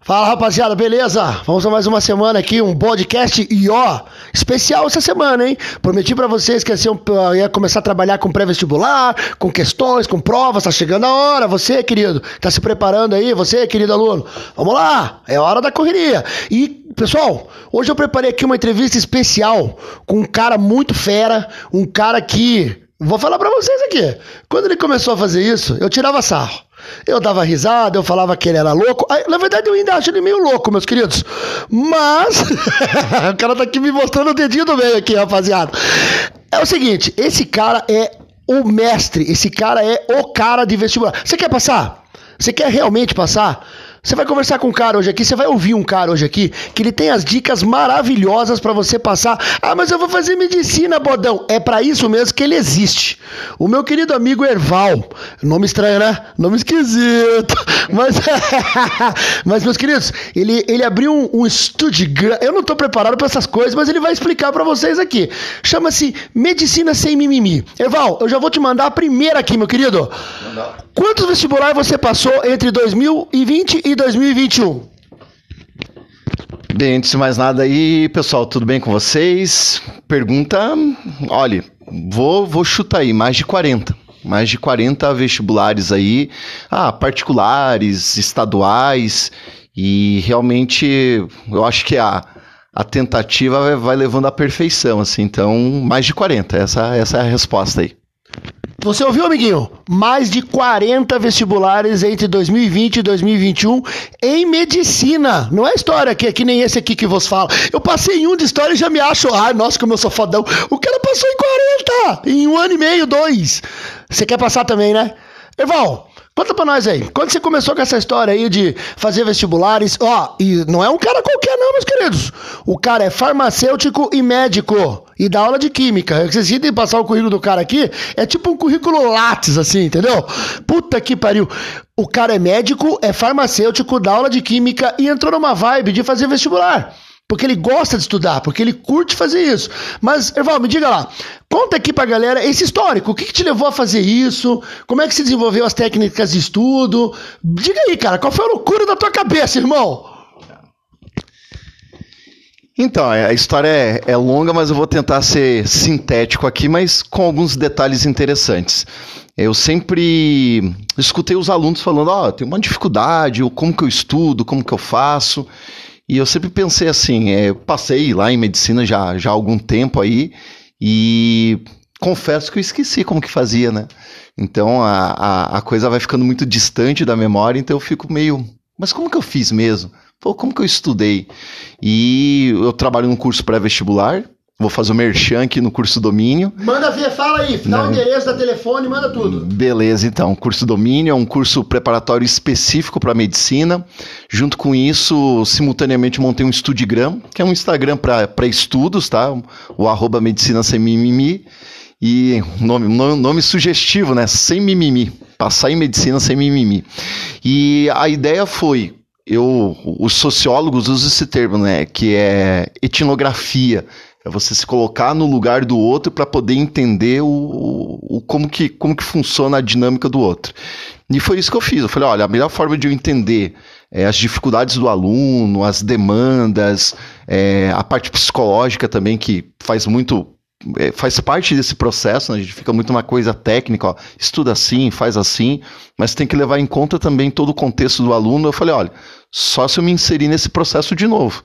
Fala rapaziada, beleza? Vamos a mais uma semana aqui, um podcast e ó, especial essa semana, hein? Prometi para vocês que ia, ia, começar a trabalhar com pré-vestibular, com questões, com provas, tá chegando a hora. Você, querido, tá se preparando aí, você, querido aluno, vamos lá, é hora da correria. E, pessoal, hoje eu preparei aqui uma entrevista especial com um cara muito fera, um cara que, vou falar para vocês aqui, quando ele começou a fazer isso, eu tirava sarro. Eu dava risada, eu falava que ele era louco. Na verdade, eu ainda acho ele meio louco, meus queridos. Mas. o cara tá aqui me mostrando o dedinho do meio aqui, rapaziada. É o seguinte: esse cara é o mestre, esse cara é o cara de vestibular. Você quer passar? Você quer realmente passar? Você vai conversar com um cara hoje aqui, você vai ouvir um cara hoje aqui que ele tem as dicas maravilhosas para você passar. Ah, mas eu vou fazer medicina, bodão. É para isso mesmo que ele existe. O meu querido amigo Erval, nome estranho, né? Nome esquisito. Mas, mas meus queridos, ele, ele abriu um, um estúdio. Eu não tô preparado para essas coisas, mas ele vai explicar para vocês aqui. Chama-se Medicina Sem Mimimi. Erval, eu já vou te mandar a primeira aqui, meu querido. Quantos vestibulares você passou entre 2020 e 2021? Bem, antes de mais nada aí, pessoal, tudo bem com vocês? Pergunta, olha, vou, vou chutar aí, mais de 40. Mais de 40 vestibulares aí, ah, particulares, estaduais, e realmente eu acho que a, a tentativa vai levando à perfeição, assim, então mais de 40, essa, essa é a resposta aí. Você ouviu, amiguinho? Mais de 40 vestibulares entre 2020 e 2021 em medicina. Não é história que, que nem esse aqui que vos fala. Eu passei em um de história e já me acho, ah, nossa, como eu sou fodão. O cara passou em 40, em um ano e meio, dois. Você quer passar também, né? Eval, Conta pra nós aí, quando você começou com essa história aí de fazer vestibulares, ó, e não é um cara qualquer não, meus queridos. O cara é farmacêutico e médico e dá aula de química. Vocês irem passar o currículo do cara aqui, é tipo um currículo látis, assim, entendeu? Puta que pariu. O cara é médico, é farmacêutico, dá aula de química e entrou numa vibe de fazer vestibular. Porque ele gosta de estudar, porque ele curte fazer isso. Mas, Erval, me diga lá, conta aqui pra galera esse histórico. O que, que, te levou a fazer isso? Como é que se desenvolveu as técnicas de estudo? Diga aí, cara, qual foi a loucura da tua cabeça, irmão? Então, a história é, é longa, mas eu vou tentar ser sintético aqui, mas com alguns detalhes interessantes. Eu sempre escutei os alunos falando, ó, oh, tem uma dificuldade, como que eu estudo, como que eu faço. E eu sempre pensei assim, é, passei lá em medicina já, já há algum tempo aí e confesso que eu esqueci como que fazia, né? Então a, a, a, coisa vai ficando muito distante da memória, então eu fico meio. Mas como que eu fiz mesmo? Pô, como que eu estudei? E eu trabalho num curso pré-vestibular, Vou fazer o merchan aqui no curso domínio. Manda ver, fala aí, dá o endereço da telefone, manda tudo. Beleza, então. Curso domínio é um curso preparatório específico para medicina. Junto com isso, simultaneamente montei um Studigram, que é um Instagram para estudos, tá? O arroba medicina sem mimimi. E nome, nome sugestivo, né? Sem mimimi. Passar em medicina sem mimimi. E a ideia foi eu, os sociólogos usam esse termo, né, que é etnografia, é você se colocar no lugar do outro para poder entender o, o, como, que, como que funciona a dinâmica do outro. E foi isso que eu fiz. Eu falei, olha, a melhor forma de eu entender é, as dificuldades do aluno, as demandas, é, a parte psicológica também, que faz muito é, faz parte desse processo, né? a gente fica muito uma coisa técnica, ó, estuda assim, faz assim, mas tem que levar em conta também todo o contexto do aluno. Eu falei, olha, só se eu me inserir nesse processo de novo.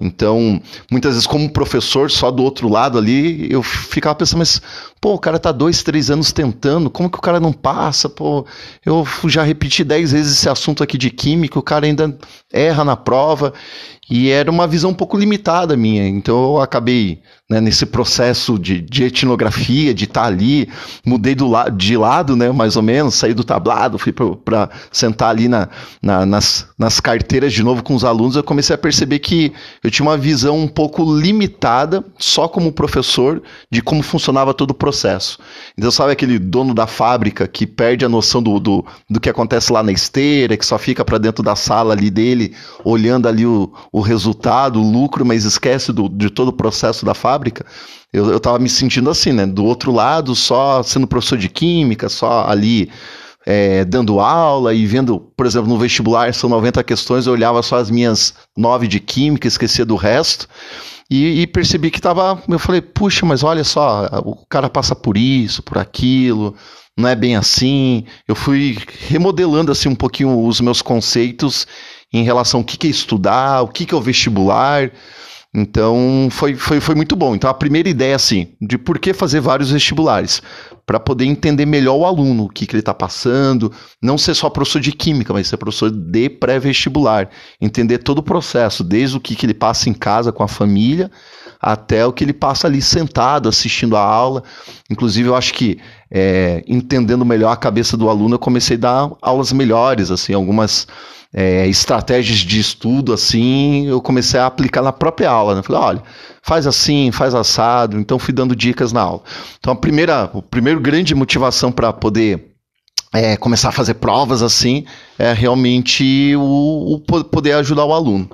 Então, muitas vezes, como professor, só do outro lado ali, eu ficava pensando, mas, pô, o cara tá dois, três anos tentando, como que o cara não passa? Pô, eu já repeti dez vezes esse assunto aqui de química, o cara ainda erra na prova. E era uma visão um pouco limitada minha. Então eu acabei né, nesse processo de, de etnografia, de estar tá ali, mudei do la de lado, né, mais ou menos, saí do tablado, fui para sentar ali na, na, nas, nas carteiras de novo com os alunos. Eu comecei a perceber que eu tinha uma visão um pouco limitada, só como professor, de como funcionava todo o processo. Então, sabe aquele dono da fábrica que perde a noção do, do, do que acontece lá na esteira, que só fica para dentro da sala ali dele, olhando ali o o resultado, o lucro, mas esquece do, de todo o processo da fábrica. Eu, estava me sentindo assim, né? Do outro lado, só sendo professor de química, só ali é, dando aula e vendo, por exemplo, no vestibular são 90 questões, eu olhava só as minhas nove de química, esquecia do resto. E, e, percebi que estava. Eu falei, puxa, mas olha só, o cara passa por isso, por aquilo, não é bem assim. Eu fui remodelando assim um pouquinho os meus conceitos em relação ao que, que é estudar, o que, que é o vestibular. Então foi, foi, foi muito bom. Então a primeira ideia, assim, de por que fazer vários vestibulares? Para poder entender melhor o aluno, o que, que ele está passando, não ser só professor de química, mas ser professor de pré-vestibular. Entender todo o processo, desde o que, que ele passa em casa com a família, até o que ele passa ali sentado, assistindo a aula. Inclusive, eu acho que é, entendendo melhor a cabeça do aluno, eu comecei a dar aulas melhores, assim, algumas é, estratégias de estudo, assim, eu comecei a aplicar na própria aula. Né? Falei, olha, faz assim, faz assado. Então, fui dando dicas na aula. Então, a primeira, a primeira grande motivação para poder é, começar a fazer provas assim é realmente o, o poder ajudar o aluno.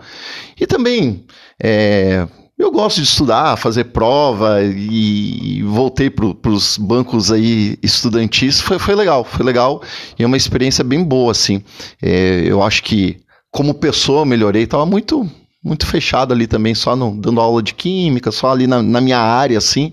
E também é, eu gosto de estudar, fazer prova e voltei para os bancos aí estudantis. Foi, foi legal, foi legal e é uma experiência bem boa, assim. É, eu acho que como pessoa melhorei, estava muito muito fechado ali também, só no, dando aula de química, só ali na, na minha área, assim.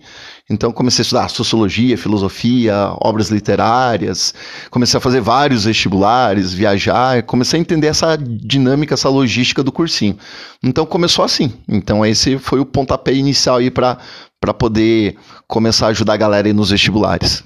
Então comecei a estudar sociologia, filosofia, obras literárias, comecei a fazer vários vestibulares, viajar, comecei a entender essa dinâmica, essa logística do cursinho. Então começou assim. Então esse foi o pontapé inicial aí para poder começar a ajudar a galera aí nos vestibulares.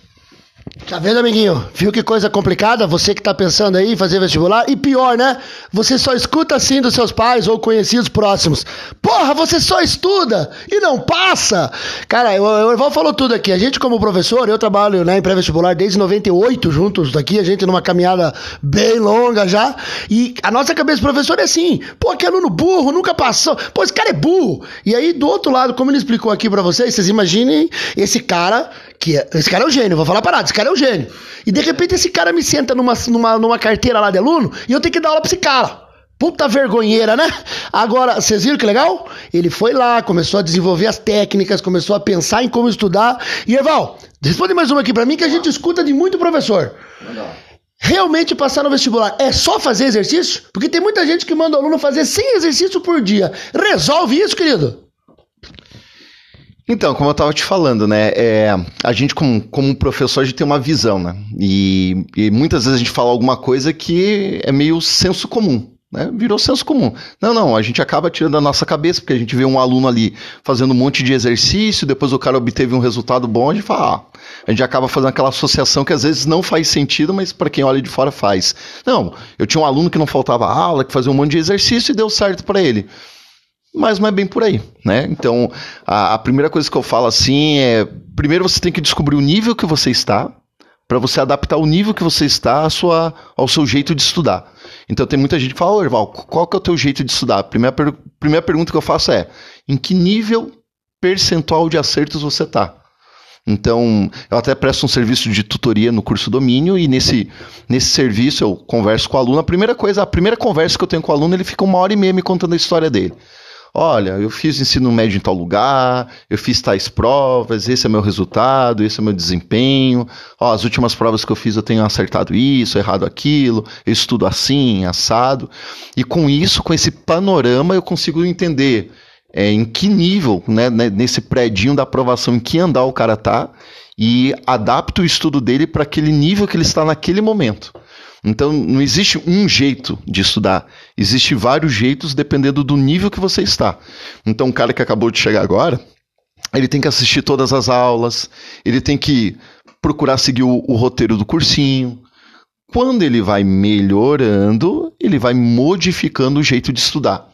Tá vendo, amiguinho? Viu que coisa complicada? Você que tá pensando aí em fazer vestibular. E pior, né? Você só escuta assim dos seus pais ou conhecidos próximos. Porra, você só estuda e não passa! Cara, o Erval falou tudo aqui. A gente, como professor, eu trabalho né, em pré-vestibular desde 98 juntos daqui. A gente numa caminhada bem longa já. E a nossa cabeça de professor é assim: pô, que aluno burro, nunca passou. Pô, esse cara é burro. E aí, do outro lado, como ele explicou aqui para vocês, vocês imaginem esse cara que é, esse cara é um gênio, vou falar parado, esse cara é um gênio. E de repente esse cara me senta numa, numa, numa carteira lá de aluno e eu tenho que dar aula pra esse cara. Puta vergonheira, né? Agora, vocês viram que legal? Ele foi lá, começou a desenvolver as técnicas, começou a pensar em como estudar. E Eval, responde mais uma aqui para mim que a gente escuta de muito professor. Legal. Realmente passar no vestibular é só fazer exercício? Porque tem muita gente que manda o aluno fazer 100 exercícios por dia. Resolve isso, querido? Então, como eu estava te falando, né, é, a gente como, como professor, a gente tem uma visão, né, e, e, muitas vezes a gente fala alguma coisa que é meio senso comum, né, virou senso comum. Não, não, a gente acaba tirando da nossa cabeça, porque a gente vê um aluno ali fazendo um monte de exercício, depois o cara obteve um resultado bom, a gente fala, ah, a gente acaba fazendo aquela associação que às vezes não faz sentido, mas para quem olha de fora faz. Não, eu tinha um aluno que não faltava aula, que fazia um monte de exercício e deu certo para ele mas não é bem por aí, né? Então, a, a, primeira coisa que eu falo assim é, primeiro você tem que descobrir o nível que você está, para você adaptar o nível que você está à sua, ao seu jeito de estudar. Então, tem muita gente que fala, ô, Erval, qual que é o teu jeito de estudar? A primeira, per, primeira pergunta que eu faço é, em que nível percentual de acertos você está? Então, eu até presto um serviço de tutoria no curso domínio e nesse, nesse serviço eu converso com o aluno. A primeira coisa, a primeira conversa que eu tenho com o aluno, ele fica uma hora e meia me contando a história dele. Olha, eu fiz ensino médio em tal lugar, eu fiz tais provas, esse é meu resultado, esse é meu desempenho. Ó, as últimas provas que eu fiz eu tenho acertado isso, errado aquilo, eu estudo assim, assado. E com isso, com esse panorama, eu consigo entender é, em que nível, né, né nesse prédio da aprovação, em que andar o cara tá, e adapto o estudo dele para aquele nível que ele está naquele momento. Então, não existe um jeito de estudar. Existe vários jeitos dependendo do nível que você está. Então, o cara que acabou de chegar agora, ele tem que assistir todas as aulas, ele tem que procurar seguir o, o roteiro do cursinho. Quando ele vai melhorando, ele vai modificando o jeito de estudar.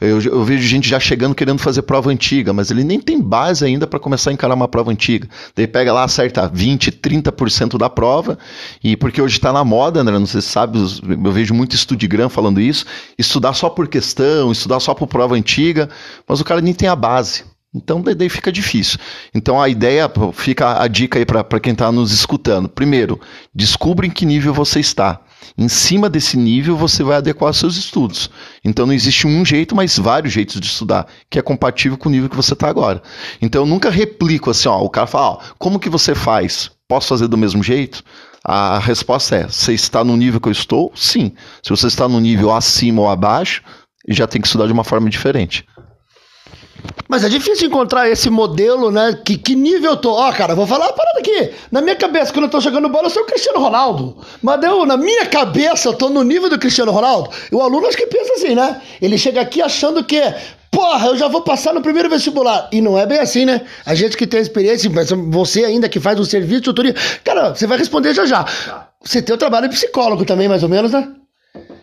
Eu, eu, vejo gente já chegando querendo fazer prova antiga, mas ele nem tem base ainda para começar a encarar uma prova antiga. Daí pega lá, acerta 20, 30% da prova, e porque hoje está na moda, André, não sei se sabe, eu vejo muito estudigram falando isso, estudar só por questão, estudar só por prova antiga, mas o cara nem tem a base. Então daí fica difícil. Então a ideia, fica a dica aí para quem está nos escutando. Primeiro, descubra em que nível você está. Em cima desse nível, você vai adequar seus estudos. Então não existe um jeito, mas vários jeitos de estudar, que é compatível com o nível que você está agora. Então eu nunca replico assim, ó, o cara fala, ó, como que você faz? Posso fazer do mesmo jeito? A resposta é: você está no nível que eu estou? Sim. Se você está no nível acima ou abaixo, já tem que estudar de uma forma diferente. Mas é difícil encontrar esse modelo, né? Que, que nível eu tô? Ó, cara, vou falar uma parada aqui. Na minha cabeça, quando eu tô jogando bola, eu sou o Cristiano Ronaldo. Mas eu, na minha cabeça, eu tô no nível do Cristiano Ronaldo. E o aluno acho que pensa assim, né? Ele chega aqui achando que porra, eu já vou passar no primeiro vestibular. E não é bem assim, né? A gente que tem experiência, você ainda que faz um serviço de tutoria, cara, você vai responder já já. Você tem o trabalho de psicólogo também, mais ou menos, né?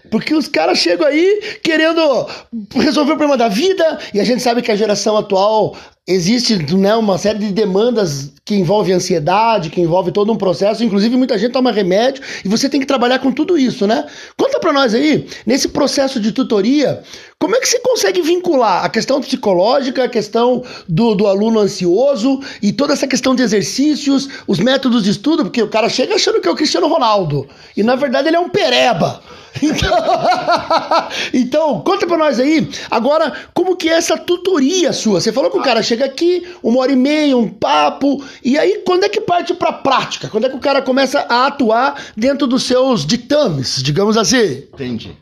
Porque os caras chegam aí querendo resolver o problema da vida, e a gente sabe que a geração atual existe né, uma série de demandas que envolve ansiedade, que envolve todo um processo, inclusive muita gente toma remédio, e você tem que trabalhar com tudo isso, né? Conta pra nós aí, nesse processo de tutoria, como é que você consegue vincular a questão psicológica, a questão do, do aluno ansioso e toda essa questão de exercícios, os métodos de estudo, porque o cara chega achando que é o Cristiano Ronaldo, e na verdade ele é um pereba. Então, então, conta pra nós aí, agora, como que é essa tutoria sua? Você falou que o cara chega aqui, uma hora e meia, um papo, e aí quando é que parte pra prática? Quando é que o cara começa a atuar dentro dos seus ditames, digamos assim? Entendi.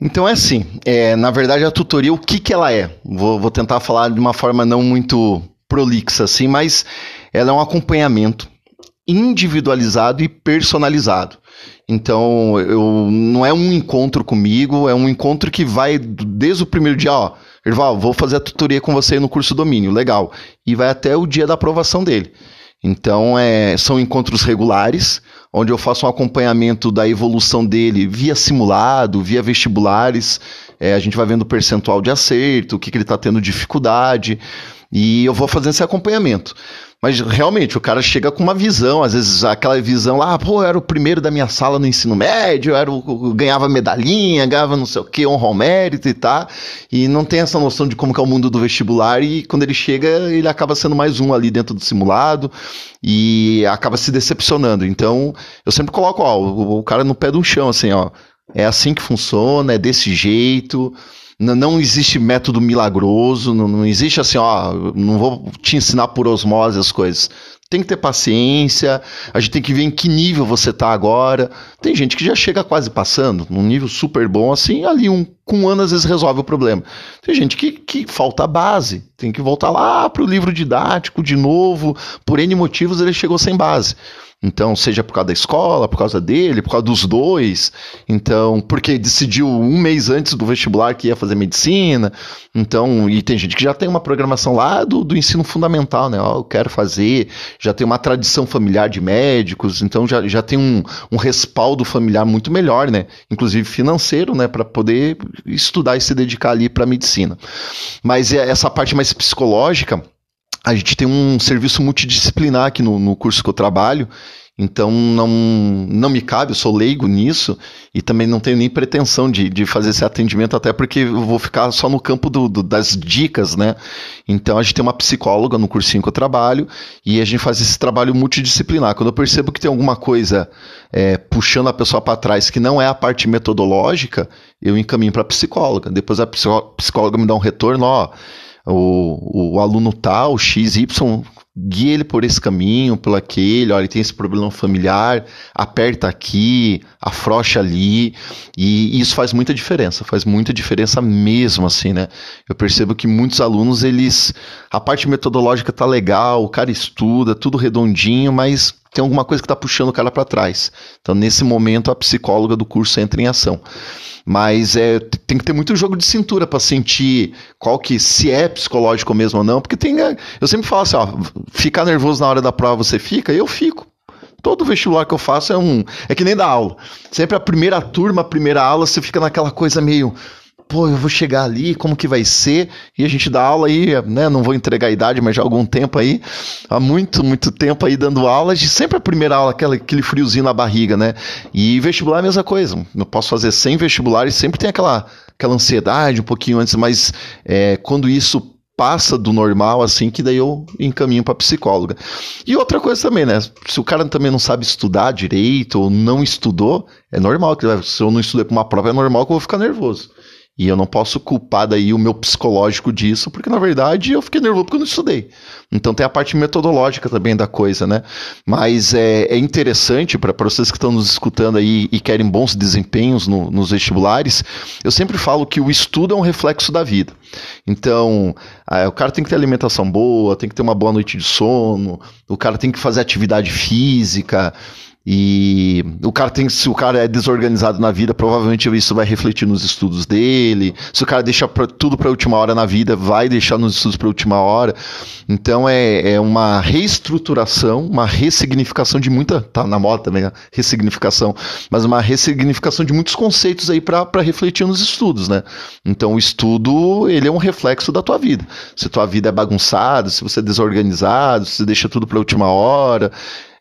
Então é assim, é, na verdade a tutoria, o que, que ela é? Vou, vou tentar falar de uma forma não muito prolixa assim, mas ela é um acompanhamento individualizado e personalizado. Então, eu, não é um encontro comigo, é um encontro que vai desde o primeiro dia, ó, Erval, vou fazer a tutoria com você no curso domínio, legal. E vai até o dia da aprovação dele. Então, é, são encontros regulares, onde eu faço um acompanhamento da evolução dele via simulado, via vestibulares. É, a gente vai vendo o percentual de acerto, o que, que ele está tendo dificuldade, e eu vou fazendo esse acompanhamento. Mas realmente, o cara chega com uma visão, às vezes aquela visão lá, pô, eu era o primeiro da minha sala no ensino médio, eu, era o, eu ganhava medalhinha, ganhava não sei o que, honra ao mérito e tá. E não tem essa noção de como é o mundo do vestibular, e quando ele chega, ele acaba sendo mais um ali dentro do simulado e acaba se decepcionando. Então, eu sempre coloco, ó, o, o cara no pé do chão, assim, ó. É assim que funciona, é desse jeito. Não, existe método milagroso, não, não existe assim, ó, não vou te ensinar por osmose as coisas tem que ter paciência, a gente tem que ver em que nível você está agora. Tem gente que já chega quase passando, num nível super bom, assim, ali um, com um ano às vezes resolve o problema. Tem gente que, que falta base, tem que voltar lá para o livro didático de novo, por N motivos ele chegou sem base. Então, seja por causa da escola, por causa dele, por causa dos dois. Então, porque decidiu um mês antes do vestibular que ia fazer medicina. Então, e tem gente que já tem uma programação lá do, do ensino fundamental, né? Ó, eu quero fazer, já tem uma tradição familiar de médicos, então já, já tem um, um respaldo familiar muito melhor, né? Inclusive financeiro, né? Para poder estudar e se dedicar ali para medicina. Mas é essa parte mais psicológica a gente tem um serviço multidisciplinar aqui no, no curso que eu trabalho, então não, não me cabe, eu sou leigo nisso e também não tenho nem pretensão de, de fazer esse atendimento, até porque eu vou ficar só no campo do, do, das dicas, né? Então a gente tem uma psicóloga no cursinho que eu trabalho e a gente faz esse trabalho multidisciplinar. Quando eu percebo que tem alguma coisa é, puxando a pessoa para trás que não é a parte metodológica, eu encaminho para a psicóloga. Depois a psicóloga me dá um retorno, ó o, o aluno tal, XY, guia ele por esse caminho, por aquele, olha, ele tem esse problema familiar, aperta aqui, afrocha ali, e isso faz muita diferença, faz muita diferença mesmo, assim, né? Eu percebo que muitos alunos, eles, a parte metodológica tá legal, o cara estuda, tudo redondinho, mas tem alguma coisa que está puxando o cara para trás. Então, nesse momento, a psicóloga do curso entra em ação. Mas é, tem que ter muito jogo de cintura para sentir qual que se é psicológico mesmo ou não, porque tem, eu sempre falo assim, ó, ficar nervoso na hora da prova você fica, eu fico. Todo vestibular que eu faço é um, é que nem da aula. Sempre a primeira turma, a primeira aula, você fica naquela coisa meio pô, eu vou chegar ali, como que vai ser? E a gente dá aula aí, né? Não vou entregar a idade, mas já há algum tempo aí, há muito, muito tempo aí dando aula, de sempre a primeira aula, aquela, aquele friozinho na barriga, né? E vestibular é a mesma coisa. Eu posso fazer sem vestibular e sempre tem aquela, aquela ansiedade um pouquinho antes, mas é, quando isso passa do normal, assim, que daí eu encaminho para psicóloga. E outra coisa também, né? Se o cara também não sabe estudar direito ou não estudou, é normal que se eu não estudei para uma prova, é normal que eu vou ficar nervoso. E eu não posso culpar daí o meu psicológico disso, porque na verdade eu fiquei nervoso porque eu não estudei. Então tem a parte metodológica também da coisa, né? Mas é, é interessante para vocês que estão nos escutando aí e querem bons desempenhos no, nos vestibulares, eu sempre falo que o estudo é um reflexo da vida. Então, o cara tem que ter alimentação boa, tem que ter uma boa noite de sono, o cara tem que fazer atividade física. E o cara tem, se o cara é desorganizado na vida, provavelmente isso vai refletir nos estudos dele. Se o cara deixa pra, tudo para última hora na vida, vai deixar nos estudos para última hora. Então é, é uma reestruturação, uma ressignificação de muita, tá na moda também, a ressignificação, mas uma ressignificação de muitos conceitos aí para refletir nos estudos, né? Então o estudo, ele é um reflexo da tua vida. Se tua vida é bagunçada, se você é desorganizado, se deixa tudo para última hora,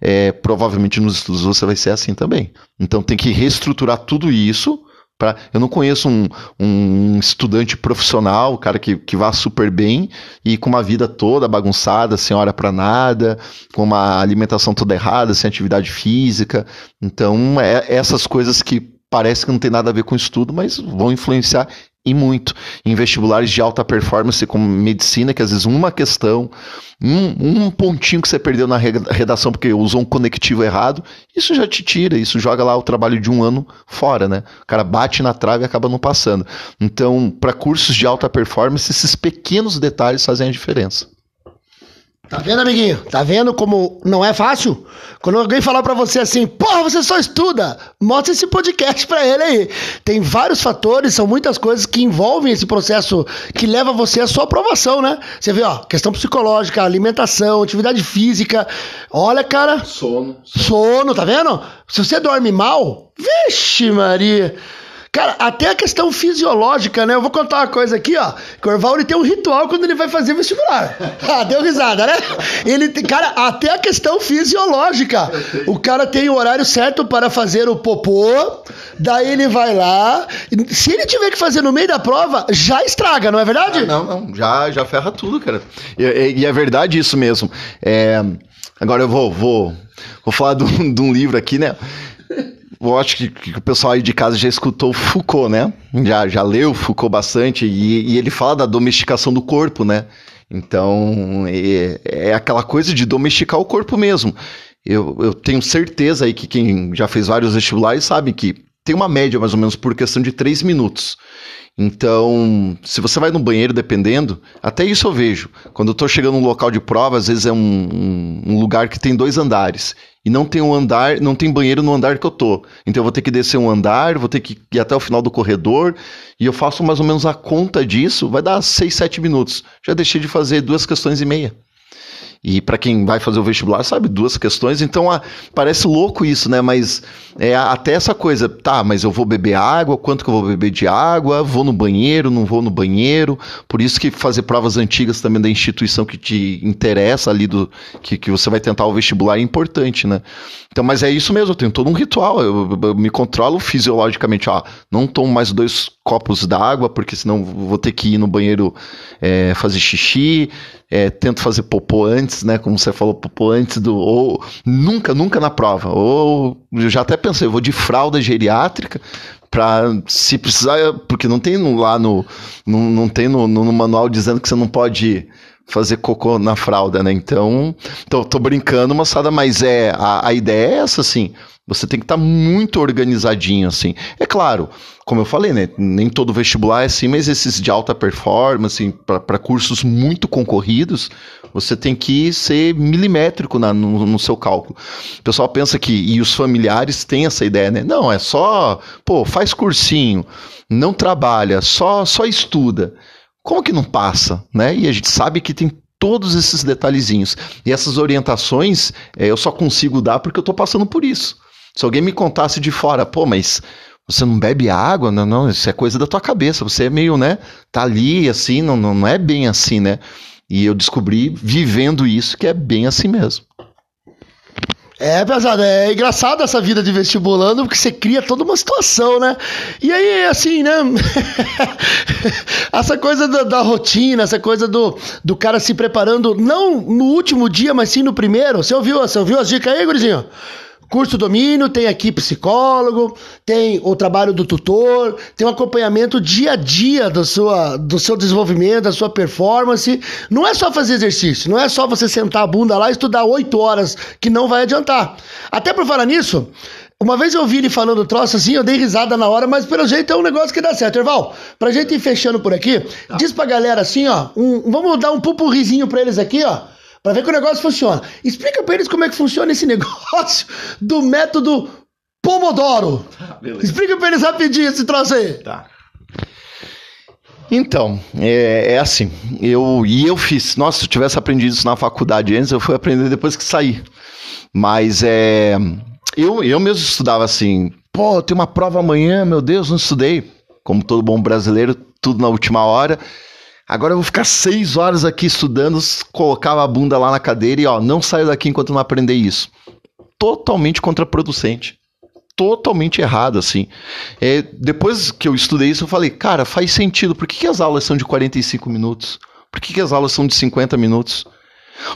é, provavelmente nos estudos você vai ser assim também. Então tem que reestruturar tudo isso. Pra, eu não conheço um, um estudante profissional, cara que, que vá super bem e com uma vida toda bagunçada, sem hora para nada, com uma alimentação toda errada, sem atividade física. Então, é essas coisas que parece que não tem nada a ver com estudo, mas vão influenciar e muito em vestibulares de alta performance como medicina, que às vezes uma questão, um, um pontinho que você perdeu na redação porque usou um conectivo errado, isso já te tira, isso joga lá o trabalho de um ano fora, né? O cara bate na trave e acaba não passando. Então, para cursos de alta performance, esses pequenos detalhes fazem a diferença. Tá vendo, amiguinho? Tá vendo como não é fácil? Quando alguém falar para você assim, porra, você só estuda, mostra esse podcast para ele aí. Tem vários fatores, são muitas coisas que envolvem esse processo que leva você à sua aprovação, né? Você vê, ó, questão psicológica, alimentação, atividade física. Olha, cara. Sono. Sono, tá vendo? Se você dorme mal, vixe, Maria. Cara, até a questão fisiológica, né? Eu vou contar uma coisa aqui, ó. Que o Orval tem um ritual quando ele vai fazer vestibular. ah, deu risada, né? Ele tem, cara, até a questão fisiológica. O cara tem o horário certo para fazer o popô, daí ele vai lá. Se ele tiver que fazer no meio da prova, já estraga, não é verdade? Ah, não, não, já, já ferra tudo, cara. E, e, e é verdade isso mesmo. É, agora eu vou, vou, vou falar de um, de um livro aqui, né? Eu acho que, que, o pessoal aí de casa já escutou Foucault, né? Já, já leu Foucault bastante e, e ele fala da domesticação do corpo, né? Então, é, é, aquela coisa de domesticar o corpo mesmo. Eu, eu tenho certeza aí que quem já fez vários vestibulares sabe que tem uma média mais ou menos por questão de três minutos. Então, se você vai no banheiro, dependendo, até isso eu vejo. Quando eu estou chegando num local de prova, às vezes é um, um, um, lugar que tem dois andares. E não tem um andar, não tem banheiro no andar que eu tô. Então eu vou ter que descer um andar, vou ter que ir até o final do corredor. E eu faço mais ou menos a conta disso, vai dar 6, 7 minutos. Já deixei de fazer duas questões e meia. E para quem vai fazer o vestibular, sabe, duas questões. Então, a, parece louco isso, né? Mas é até essa coisa, tá, mas eu vou beber água, quanto que eu vou beber de água? Vou no banheiro, não vou no banheiro? Por isso que fazer provas antigas também da instituição que te interessa ali, do que, que você vai tentar o vestibular é importante, né? Então, mas é isso mesmo, eu tenho todo um ritual. Eu, eu, eu me controlo fisiologicamente, ó, não tomo mais dois copos d'água, porque senão vou ter que ir no banheiro é, fazer xixi é, tento fazer popô antes, né? Como você falou, popô antes do. Ou nunca, nunca na prova. Ou eu já até pensei, eu vou de fralda geriátrica para se precisar, porque não tem lá no. Não, não tem no, no, manual dizendo que você não pode fazer cocô na fralda, né? Então, tô, tô brincando, moçada, mas é a, a ideia é essa, assim. Você tem que estar tá muito organizadinho, assim. É claro, como eu falei, né? Nem todo vestibular é assim, mas esses de alta performance, para cursos muito concorridos, você tem que ser milimétrico na, no, no, seu cálculo. O pessoal pensa que, e os familiares têm essa ideia, né? Não, é só, pô, faz cursinho, não trabalha, só, só estuda. Como que não passa, né? E a gente sabe que tem todos esses detalhezinhos. E essas orientações é, eu só consigo dar porque eu estou passando por isso. Se alguém me contasse de fora, pô, mas você não bebe água? Não, não, isso é coisa da tua cabeça. Você é meio, né? Tá ali, assim, não, não é bem assim, né? E eu descobri, vivendo isso, que é bem assim mesmo. É, pesado, é engraçado essa vida de vestibulando, porque você cria toda uma situação, né? E aí, assim, né? essa coisa da, da, rotina, essa coisa do, do cara se preparando, não no último dia, mas sim no primeiro. Você ouviu, você ouviu as dicas aí, gurizinho? Curso domínio, tem aqui psicólogo, tem o trabalho do tutor, tem o acompanhamento dia a dia do, sua, do seu desenvolvimento, da sua performance. Não é só fazer exercício, não é só você sentar a bunda lá e estudar oito horas, que não vai adiantar. Até por falar nisso, uma vez eu vi ele falando troço assim, eu dei risada na hora, mas pelo jeito é um negócio que dá certo. Erval, pra gente ir fechando por aqui, tá. diz pra galera assim, ó, um, vamos dar um pupurrizinho pra eles aqui, ó para ver que o negócio funciona. Explica para eles como é que funciona esse negócio do método Pomodoro. Tá, Explica para eles rapidinho esse troço aí. Tá. Então, é, é, assim, eu e eu fiz. Nossa, se eu tivesse aprendido isso na faculdade antes, eu fui aprender depois que saí. Mas é, eu, eu mesmo estudava assim, pô, tem uma prova amanhã, meu Deus, não estudei. Como todo bom brasileiro, tudo na última hora. Agora eu vou ficar seis horas aqui estudando, colocava a bunda lá na cadeira e ó, não saio daqui enquanto não aprender isso. Totalmente contraproducente. Totalmente errado, assim. É, depois que eu estudei isso, eu falei, cara, faz sentido. Por que, que as aulas são de 45 minutos? Por que, que as aulas são de 50 minutos?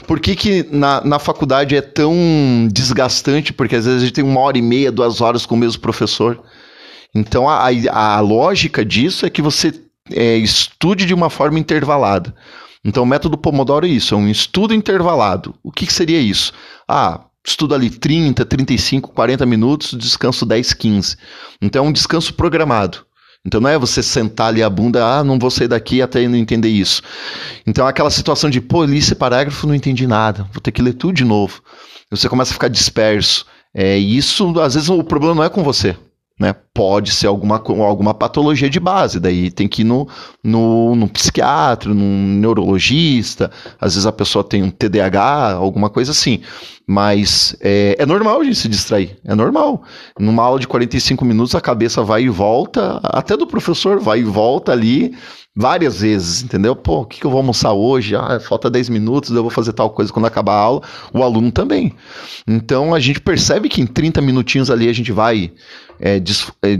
Por que, que na, na faculdade é tão desgastante? Porque às vezes a gente tem uma hora e meia, duas horas com o mesmo professor. Então a, a, a lógica disso é que você é, estude de uma forma intervalada. Então, o método Pomodoro é isso, é um estudo intervalado. O que, que seria isso? Ah, estudo ali 30, 35, 40 minutos, descanso 10, 15. Então, é um descanso programado. Então não é você sentar ali a bunda, ah, não vou sair daqui até não entender isso. Então aquela situação de, pô, li esse parágrafo, não entendi nada, vou ter que ler tudo de novo. Você começa a ficar disperso. É, isso, às vezes, o problema não é com você né? Pode ser alguma, alguma patologia de base, daí tem que ir no, no, no psiquiatra, num neurologista, às vezes a pessoa tem um TDAH, alguma coisa assim. Mas é, é normal a gente se distrair, é normal. Numa aula de 45 minutos a cabeça vai e volta, até do professor vai e volta ali várias vezes, entendeu? Pô, o que, que eu vou almoçar hoje? Ah, falta 10 minutos, eu vou fazer tal coisa quando acabar a aula. O aluno também. Então a gente percebe que em 30 minutinhos ali a gente vai é, é,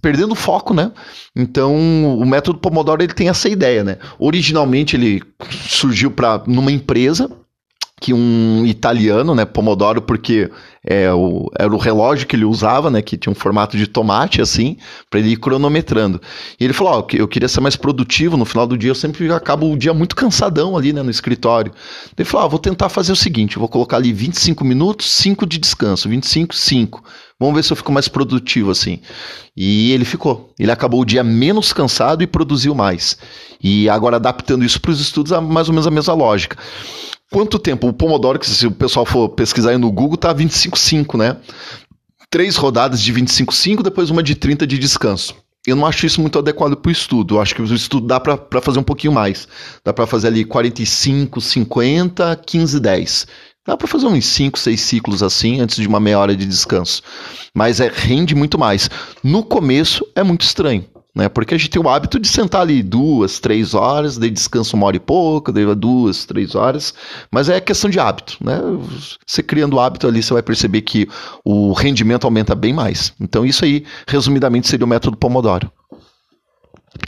perdendo foco, né? Então, o método Pomodoro ele tem essa ideia, né? Originalmente ele surgiu para numa empresa que um italiano, né, Pomodoro, porque é, o, era o relógio que ele usava, né, que tinha um formato de tomate, assim, para ele ir cronometrando. E ele falou, oh, eu queria ser mais produtivo, no final do dia eu sempre acabo o dia muito cansadão ali, né, no escritório. Ele falou, ah, vou tentar fazer o seguinte, vou colocar ali 25 minutos, 5 de descanso, 25, 5. Vamos ver se eu fico mais produtivo assim. E ele ficou. Ele acabou o dia menos cansado e produziu mais. E agora adaptando isso para os estudos, é mais ou menos a mesma lógica. Quanto tempo? O Pomodoro, que se o pessoal for pesquisar aí no Google, tá 25,5, né? Três rodadas de 25,5, depois uma de 30 de descanso. Eu não acho isso muito adequado para o estudo. Eu acho que o estudo dá para fazer um pouquinho mais. Dá para fazer ali 45, 50, 15, 10. Dá para fazer uns 5, 6 ciclos assim, antes de uma meia hora de descanso. Mas é, rende muito mais. No começo é muito estranho né? Porque a gente tem o hábito de sentar ali duas, três horas, daí descansa uma hora e pouco, daí duas, três horas, mas é questão de hábito, né? Você criando hábito ali, você vai perceber que o rendimento aumenta bem mais. Então isso aí, resumidamente, seria o método Pomodoro.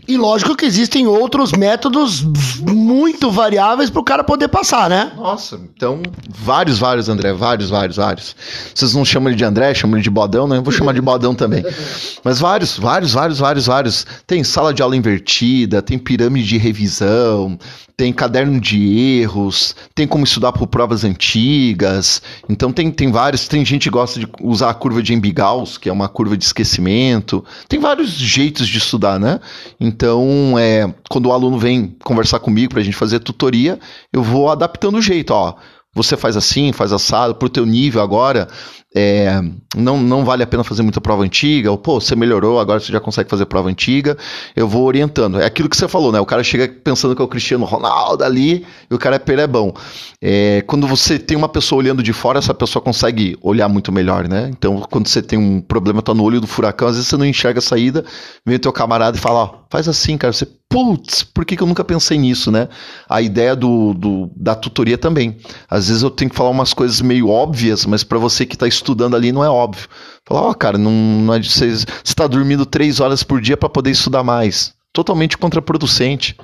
E lógico que existem outros métodos muito variáveis para o cara poder passar, né? Nossa, então vários, vários, André, vários, vários, vários. Vocês não chamam ele de André, chamam ele de Bodão, né? Eu vou chamar de Bodão também. Mas vários, vários, vários, vários, vários. Tem sala de aula invertida, tem pirâmide de revisão, tem caderno de erros, tem como estudar por provas antigas. Então tem, tem vários. Tem gente que gosta de usar a curva de Embigaus, que é uma curva de esquecimento. Tem vários jeitos de estudar, né? Então, é, quando o aluno vem conversar comigo para a gente fazer tutoria, eu vou adaptando o jeito. Ó, você faz assim, faz assado, para o teu nível agora, é, não, não vale a pena fazer muita prova antiga, ou pô, você melhorou, agora você já consegue fazer prova antiga, eu vou orientando. É aquilo que você falou, né? O cara chega pensando que é o Cristiano Ronaldo ali, e o cara é perebão. É, quando você tem uma pessoa olhando de fora, essa pessoa consegue olhar muito melhor, né? Então, quando você tem um problema, tá no olho do furacão, às vezes você não enxerga a saída, vem o teu camarada e fala, ó, faz assim, cara, você, putz, por que, que eu nunca pensei nisso, né? A ideia do, do, da tutoria também. Às vezes eu tenho que falar umas coisas meio óbvias, mas para você que está estudando ali não é óbvio. Falar, ó, oh, cara, não, não é, você está dormindo três horas por dia para poder estudar mais. Totalmente contraproducente.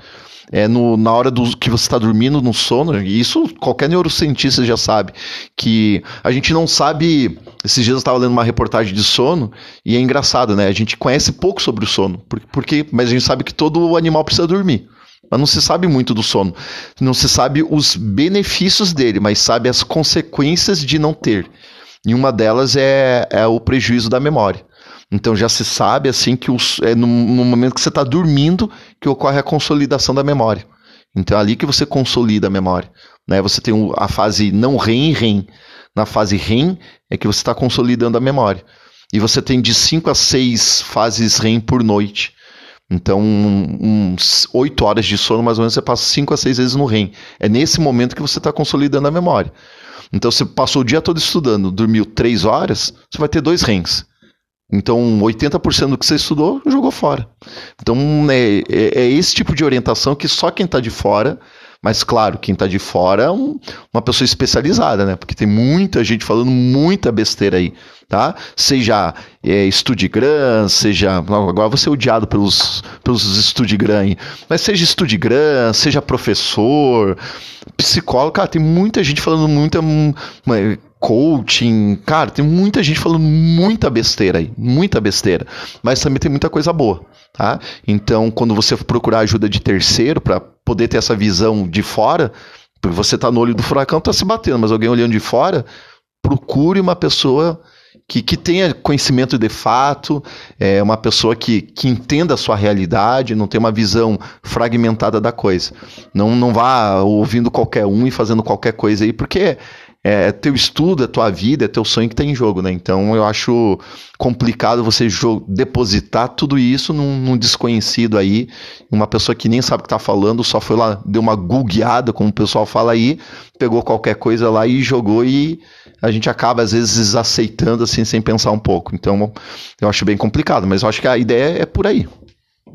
é no, na hora do que você está dormindo no sono, e isso qualquer neurocientista já sabe, que a gente não sabe. Esses dias eu estava lendo uma reportagem de sono, e é engraçado, né? A gente conhece pouco sobre o sono, porque, mas a gente sabe que todo animal precisa dormir. Mas não se sabe muito do sono. Não se sabe os benefícios dele, mas sabe as consequências de não ter. E uma delas é, é o prejuízo da memória. Então já se sabe assim que os, é no, no momento que você está dormindo que ocorre a consolidação da memória. Então é ali que você consolida a memória. Né? Você tem a fase não REM e REM. Na fase REM é que você está consolidando a memória. E você tem de 5 a 6 fases REM por noite. Então, uns 8 horas de sono, mais ou menos, você passa 5 a 6 vezes no REM. É nesse momento que você está consolidando a memória. Então, você passou o dia todo estudando, dormiu 3 horas, você vai ter dois REMs. Então, 80% do que você estudou, jogou fora. Então, é, é, é esse tipo de orientação que só quem está de fora mas, claro, quem está de fora é um, uma pessoa especializada, né? Porque tem muita gente falando muita besteira aí, tá? Seja é, Studigram, seja. Agora você é odiado pelos, pelos Studigram aí. Mas seja Studigram, seja professor, psicólogo, cara, tem muita gente falando muita coaching, cara, tem muita gente falando muita besteira aí, muita besteira, mas também tem muita coisa boa, tá? Então, quando você procurar ajuda de terceiro para poder ter essa visão de fora, porque você tá no olho do furacão, tá se batendo, mas alguém olhando de fora, procure uma pessoa que, que tenha conhecimento de fato, é uma pessoa que, que entenda a sua realidade, não tenha uma visão fragmentada da coisa. Não, não vá ouvindo qualquer um e fazendo qualquer coisa aí, porque é, é teu estudo, é tua vida, é teu sonho que está em jogo, né? Então eu acho complicado você depositar tudo isso num, num, desconhecido aí, uma pessoa que nem sabe o que está falando, só foi lá, deu uma googleada, como o pessoal fala aí, pegou qualquer coisa lá e jogou e a gente acaba às vezes aceitando assim sem pensar um pouco. Então eu acho bem complicado, mas eu acho que a ideia é por aí.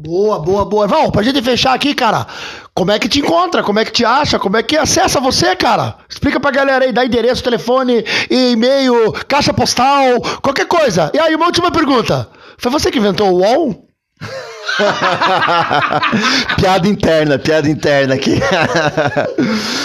Boa, boa, boa. Val, pra gente fechar aqui, cara, como é que te encontra? Como é que te acha? Como é que acessa você, cara? Explica pra galera aí, dá endereço, telefone, e-mail, caixa postal, qualquer coisa. E aí, uma última pergunta. Foi você que inventou o UOL? piada interna, piada interna aqui.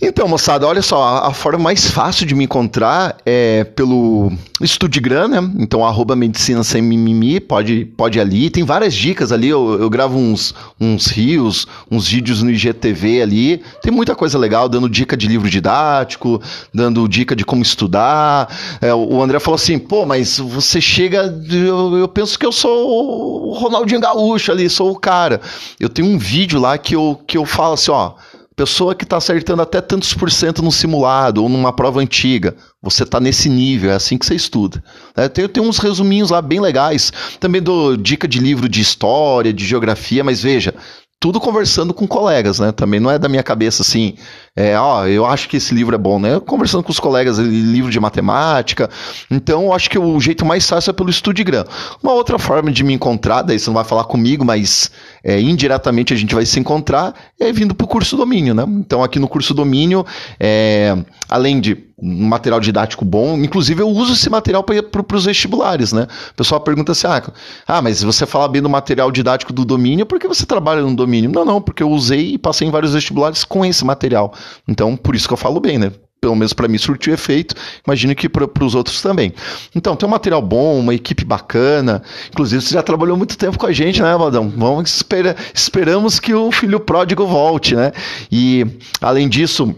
Então, moçada, olha só, a forma mais fácil de me encontrar é pelo Studigram, né? Então, arroba medicina sem mimimi, pode, pode ali. Tem várias dicas ali, eu, eu gravo uns, uns rios, uns vídeos no IGTV ali. Tem muita coisa legal, dando dica de livro didático, dando dica de como estudar. É, o André falou assim, pô, mas você chega, eu, eu penso que eu sou o Ronaldinho Gaúcho ali, sou o cara. Eu tenho um vídeo lá que eu, que eu falo assim, ó Pessoa que está acertando até tantos por cento no simulado ou numa prova antiga. Você está nesse nível, é assim que você estuda. É, tem, tem uns resuminhos lá bem legais. Também dou dica de livro de história, de geografia, mas veja, tudo conversando com colegas, né? Também não é da minha cabeça assim, é, ó, eu acho que esse livro é bom, né? Conversando com os colegas, livro de matemática. Então, eu acho que o jeito mais fácil é pelo Studigram. Uma outra forma de me encontrar, daí você não vai falar comigo, mas é, indiretamente a gente vai se encontrar, é vindo para o curso domínio, né? Então, aqui no curso domínio, é, além de um material didático bom. Inclusive, eu uso esse material para os vestibulares, né? O pessoal pergunta assim: ah, ah, mas você fala bem do material didático do domínio, por que você trabalha no domínio? Não, não, porque eu usei e passei em vários vestibulares com esse material. Então, por isso que eu falo bem, né? pelo menos para mim surtiu efeito, imagino que para os outros também. Então, tem um material bom, uma equipe bacana, inclusive você já trabalhou muito tempo com a gente, né, Valdão? Vamos esperar, esperamos que o filho pródigo volte, né? E, além disso,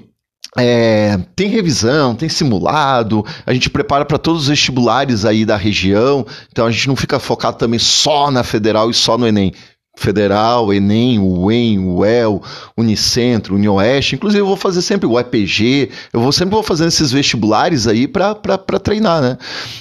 é, tem revisão, tem simulado, a gente prepara para todos os vestibulares aí da região, então a gente não fica focado também só na federal e só no Enem. Federal, Enem, UEM, UEL, Unicentro, Unioeste, inclusive eu vou fazer sempre o EPG, eu vou sempre vou fazendo esses vestibulares aí para treinar, né?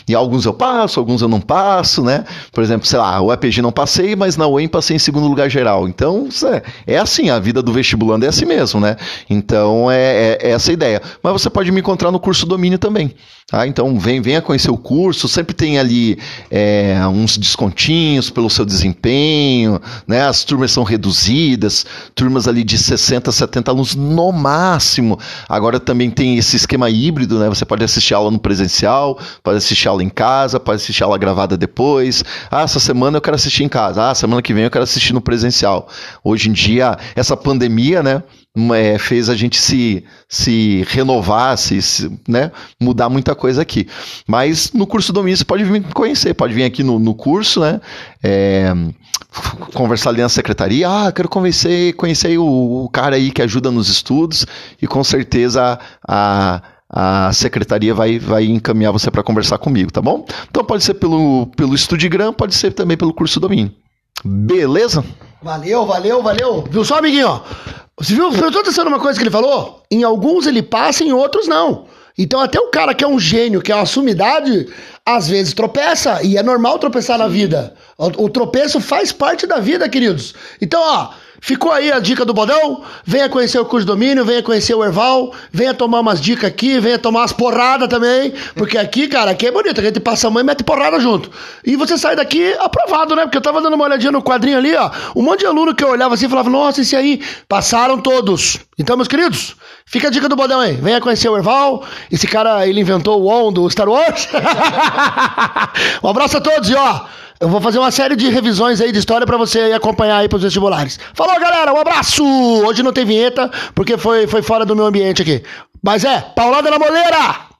E alguns eu passo, alguns eu não passo, né? Por exemplo, sei lá, o EPG não passei, mas na UEM passei em segundo lugar geral. Então, é, é assim, a vida do vestibulando é assim mesmo, né? Então, é, é, é essa a ideia. Mas você pode me encontrar no curso domínio também. Tá? Então vem, venha conhecer o curso, sempre tem ali é, uns descontinhos pelo seu desempenho, né? As turmas são reduzidas, turmas ali de 60, 70 alunos no máximo. Agora também tem esse esquema híbrido, né? Você pode assistir aula no presencial, pode assistir aula em casa, pode assistir aula gravada depois. Ah, essa semana eu quero assistir em casa. Ah, semana que vem eu quero assistir no presencial. Hoje em dia, essa pandemia, né? é, fez a gente se, se renovar, se, se, né, mudar muita coisa aqui. Mas no curso domínio você pode vir conhecer, pode vir aqui no, no curso, né? É, conversar ali na secretaria, ah, quero convencer, conhecer o, o, cara aí que ajuda nos estudos e com certeza a, a secretaria vai, vai encaminhar você para conversar comigo, tá bom? Então pode ser pelo, pelo Estudigram, pode ser também pelo curso domínio. Beleza? Valeu, valeu, valeu. Viu só, amiguinho? Você viu? Prestou atenção numa coisa que ele falou? Em alguns ele passa, em outros não. Então até o cara que é um gênio, que é uma sumidade, às vezes tropeça. E é normal tropeçar na vida. O, o tropeço faz parte da vida, queridos. Então, ó, Ficou aí a dica do Bodão? Venha conhecer o curso de domínio, venha conhecer o Erval, venha tomar umas dicas aqui, venha tomar umas porradas também, porque aqui, cara, aqui é bonito, a gente passa a mãe e mete porrada junto. E você sai daqui aprovado, né? Porque eu tava dando uma olhadinha no quadrinho ali, ó, um monte de aluno que eu olhava assim e falava, nossa, esse aí, passaram todos. Então, meus queridos, fica a dica do Bodão aí, venha conhecer o Erval, esse cara, ele inventou o ON do Star Wars. um abraço a todos e ó, eu vou fazer uma série de revisões aí de história para você acompanhar aí pros vestibulares. Falou, galera, um abraço! Hoje não tem vinheta, porque foi, foi fora do meu ambiente aqui. Mas é, Paulada na Moleira!